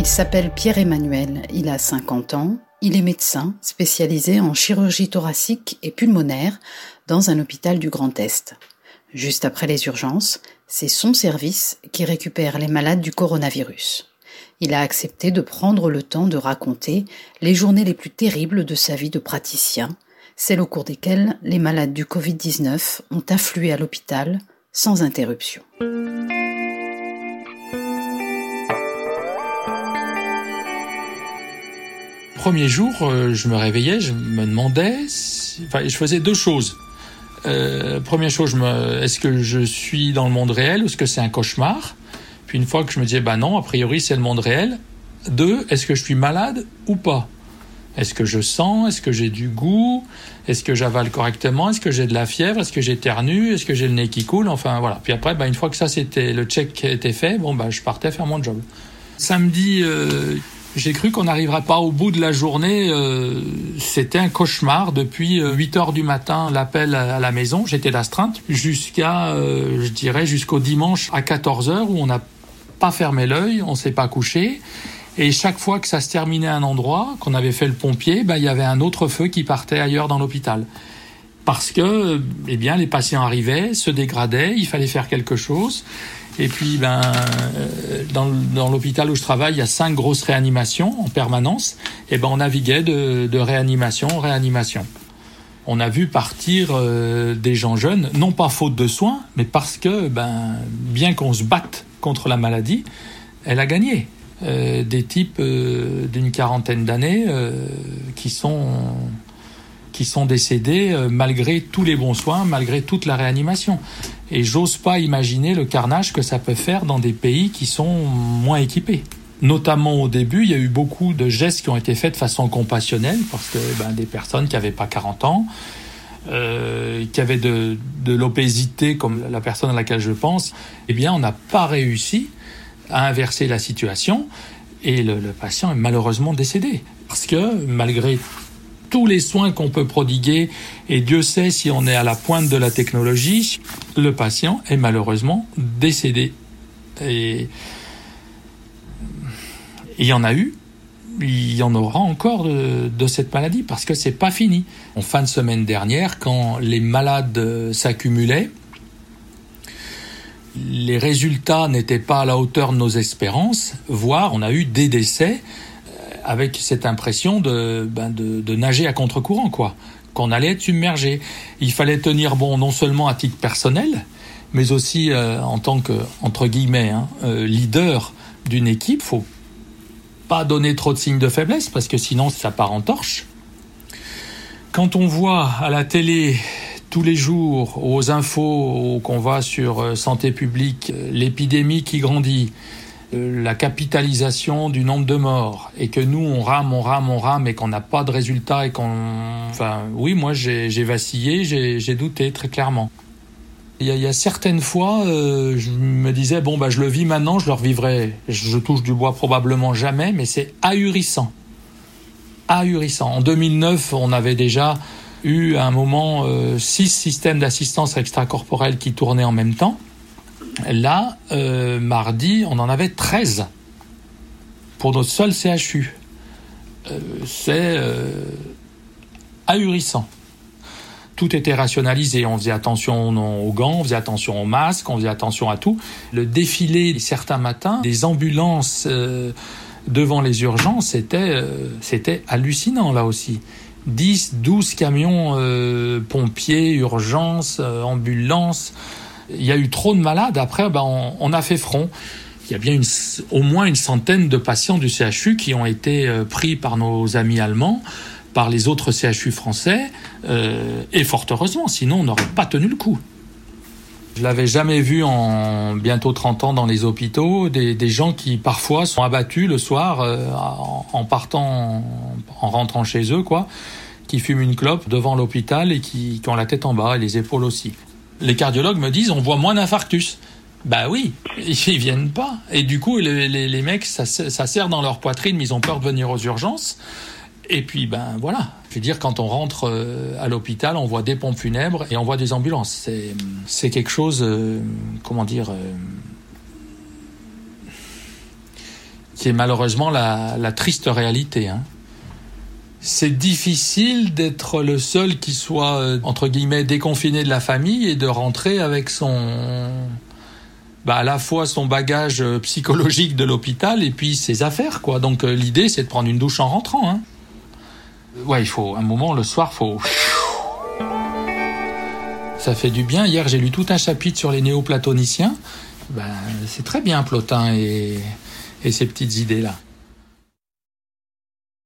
Il s'appelle Pierre-Emmanuel, il a 50 ans, il est médecin spécialisé en chirurgie thoracique et pulmonaire dans un hôpital du Grand Est. Juste après les urgences, c'est son service qui récupère les malades du coronavirus. Il a accepté de prendre le temps de raconter les journées les plus terribles de sa vie de praticien, celles au cours desquelles les malades du Covid-19 ont afflué à l'hôpital sans interruption. Premier jour, euh, je me réveillais, je me demandais, enfin, je faisais deux choses. Euh, première chose, est-ce que je suis dans le monde réel ou est-ce que c'est un cauchemar? Puis une fois que je me disais, bah non, a priori c'est le monde réel. Deux, est-ce que je suis malade ou pas? Est-ce que je sens? Est-ce que j'ai du goût? Est-ce que j'avale correctement? Est-ce que j'ai de la fièvre? Est-ce que j'éternue Est-ce que j'ai le nez qui coule? Enfin voilà. Puis après, bah, une fois que ça c'était le check était fait, bon bah je partais faire mon job. Samedi, euh, j'ai cru qu'on n'arriverait pas au bout de la journée. Euh, c'était un cauchemar. Depuis 8 euh, heures du matin, l'appel à la maison, j'étais d'astreinte, jusqu'à, euh, je dirais, jusqu'au dimanche à 14 heures où on n'a pas fermé l'œil, on s'est pas couché. Et chaque fois que ça se terminait à un endroit, qu'on avait fait le pompier, bah, il y avait un autre feu qui partait ailleurs dans l'hôpital. Parce que, eh bien, les patients arrivaient, se dégradaient, il fallait faire quelque chose. Et puis, ben, euh, dans, l'hôpital où je travaille, il y a cinq grosses réanimations en permanence. Et ben, on naviguait de, réanimation en réanimation. On a vu partir euh, des gens jeunes, non pas faute de soins, mais parce que, ben, bien qu'on se batte contre la maladie, elle a gagné. Euh, des types d'une quarantaine d'années qui sont qui sont décédés euh, malgré tous les bons soins, malgré toute la réanimation. Et j'ose pas imaginer le carnage que ça peut faire dans des pays qui sont moins équipés. Notamment au début, il y a eu beaucoup de gestes qui ont été faits de façon compassionnelle, parce que ben, des personnes qui n'avaient pas 40 ans, euh, qui avaient de, l'obésité, comme la personne à laquelle je pense, eh bien, on n'a pas réussi à inverser la situation et le, le patient est malheureusement décédé. Parce que malgré tous les soins qu'on peut prodiguer, et Dieu sait si on est à la pointe de la technologie, le patient est malheureusement décédé. Et il y en a eu, il y en aura encore de, cette maladie parce que c'est pas fini. En fin de semaine dernière, quand les malades s'accumulaient, les résultats n'étaient pas à la hauteur de nos espérances, voire on a eu des décès avec cette impression ben de, de, nager à contre-courant, quoi. Qu'on allait être submergé. Il fallait tenir bon non seulement à titre personnel, mais aussi euh, en tant que, entre guillemets, hein, euh, leader d'une équipe. Faut pas donner trop de signes de faiblesse parce que sinon ça part en torche. Quand on voit à la télé tous les jours, aux infos qu'on va sur euh, santé publique, l'épidémie qui grandit, la capitalisation du nombre de morts et que nous on rame, on rame, on rame et qu'on n'a pas de résultat et qu'on, enfin, oui, moi j'ai vacillé, j'ai douté très clairement. Il y, a, certaines fois, euh, je me disais bon bah je le vis maintenant, je le revivrai. Je, touche du bois probablement jamais, mais c'est ahurissant, ahurissant. En 2009, on avait déjà eu à un moment euh, six systèmes d'assistance extracorporelle qui tournaient en même temps. Là, euh, mardi, on en avait 13 pour notre seul CHU. Euh, c'est euh, ahurissant. Tout était rationalisé. On faisait attention aux gants, on faisait attention aux masques, on faisait attention à tout. Le défilé certains matins, des ambulances devant les urgences, c'était c'était hallucinant là aussi. 10, 12 camions pompiers, urgences, ambulances il y a eu trop de malades. Après, ben, on, a fait front. Il y a bien une, au moins une centaine de patients du CHU qui ont été euh, pris par nos amis allemands, par les autres CHU français, euh, et fort heureusement, sinon on n'aurait pas tenu le coup. Je l'avais jamais vu en bientôt 30 ans dans les hôpitaux, des, des gens qui parfois sont abattus le soir euh, en, partant, en, rentrant chez eux, quoi, qui fument une clope devant l'hôpital et qui, qui ont la tête en bas et les épaules aussi les cardiologues me disent on voit moins d'infarctus. Bah oui, ils viennent pas. Et du coup, les, mecs, ça, ça serre dans leur poitrine, mais ils ont peur de venir aux urgences. Et puis, ben voilà. Je dire, quand on rentre euh, à l'hôpital, on voit des pompes funèbres et on voit des ambulances. C'est quelque chose, euh, comment dire, euh, qui est malheureusement la, la triste réalité. Hein. C'est difficile d'être le seul qui soit, euh, entre guillemets, déconfiné de la famille et de rentrer avec son... Bah, à la fois son bagage euh, psychologique de l'hôpital et puis ses affaires, quoi. Donc euh, l'idée, c'est de prendre une douche en rentrant. Hein. Ouais, il faut, un moment, le soir, faut... Ça fait du bien. Hier, j'ai lu tout un chapitre sur les néoplatoniciens. Ben, c'est très bien, Plotin et, et petites idées-là.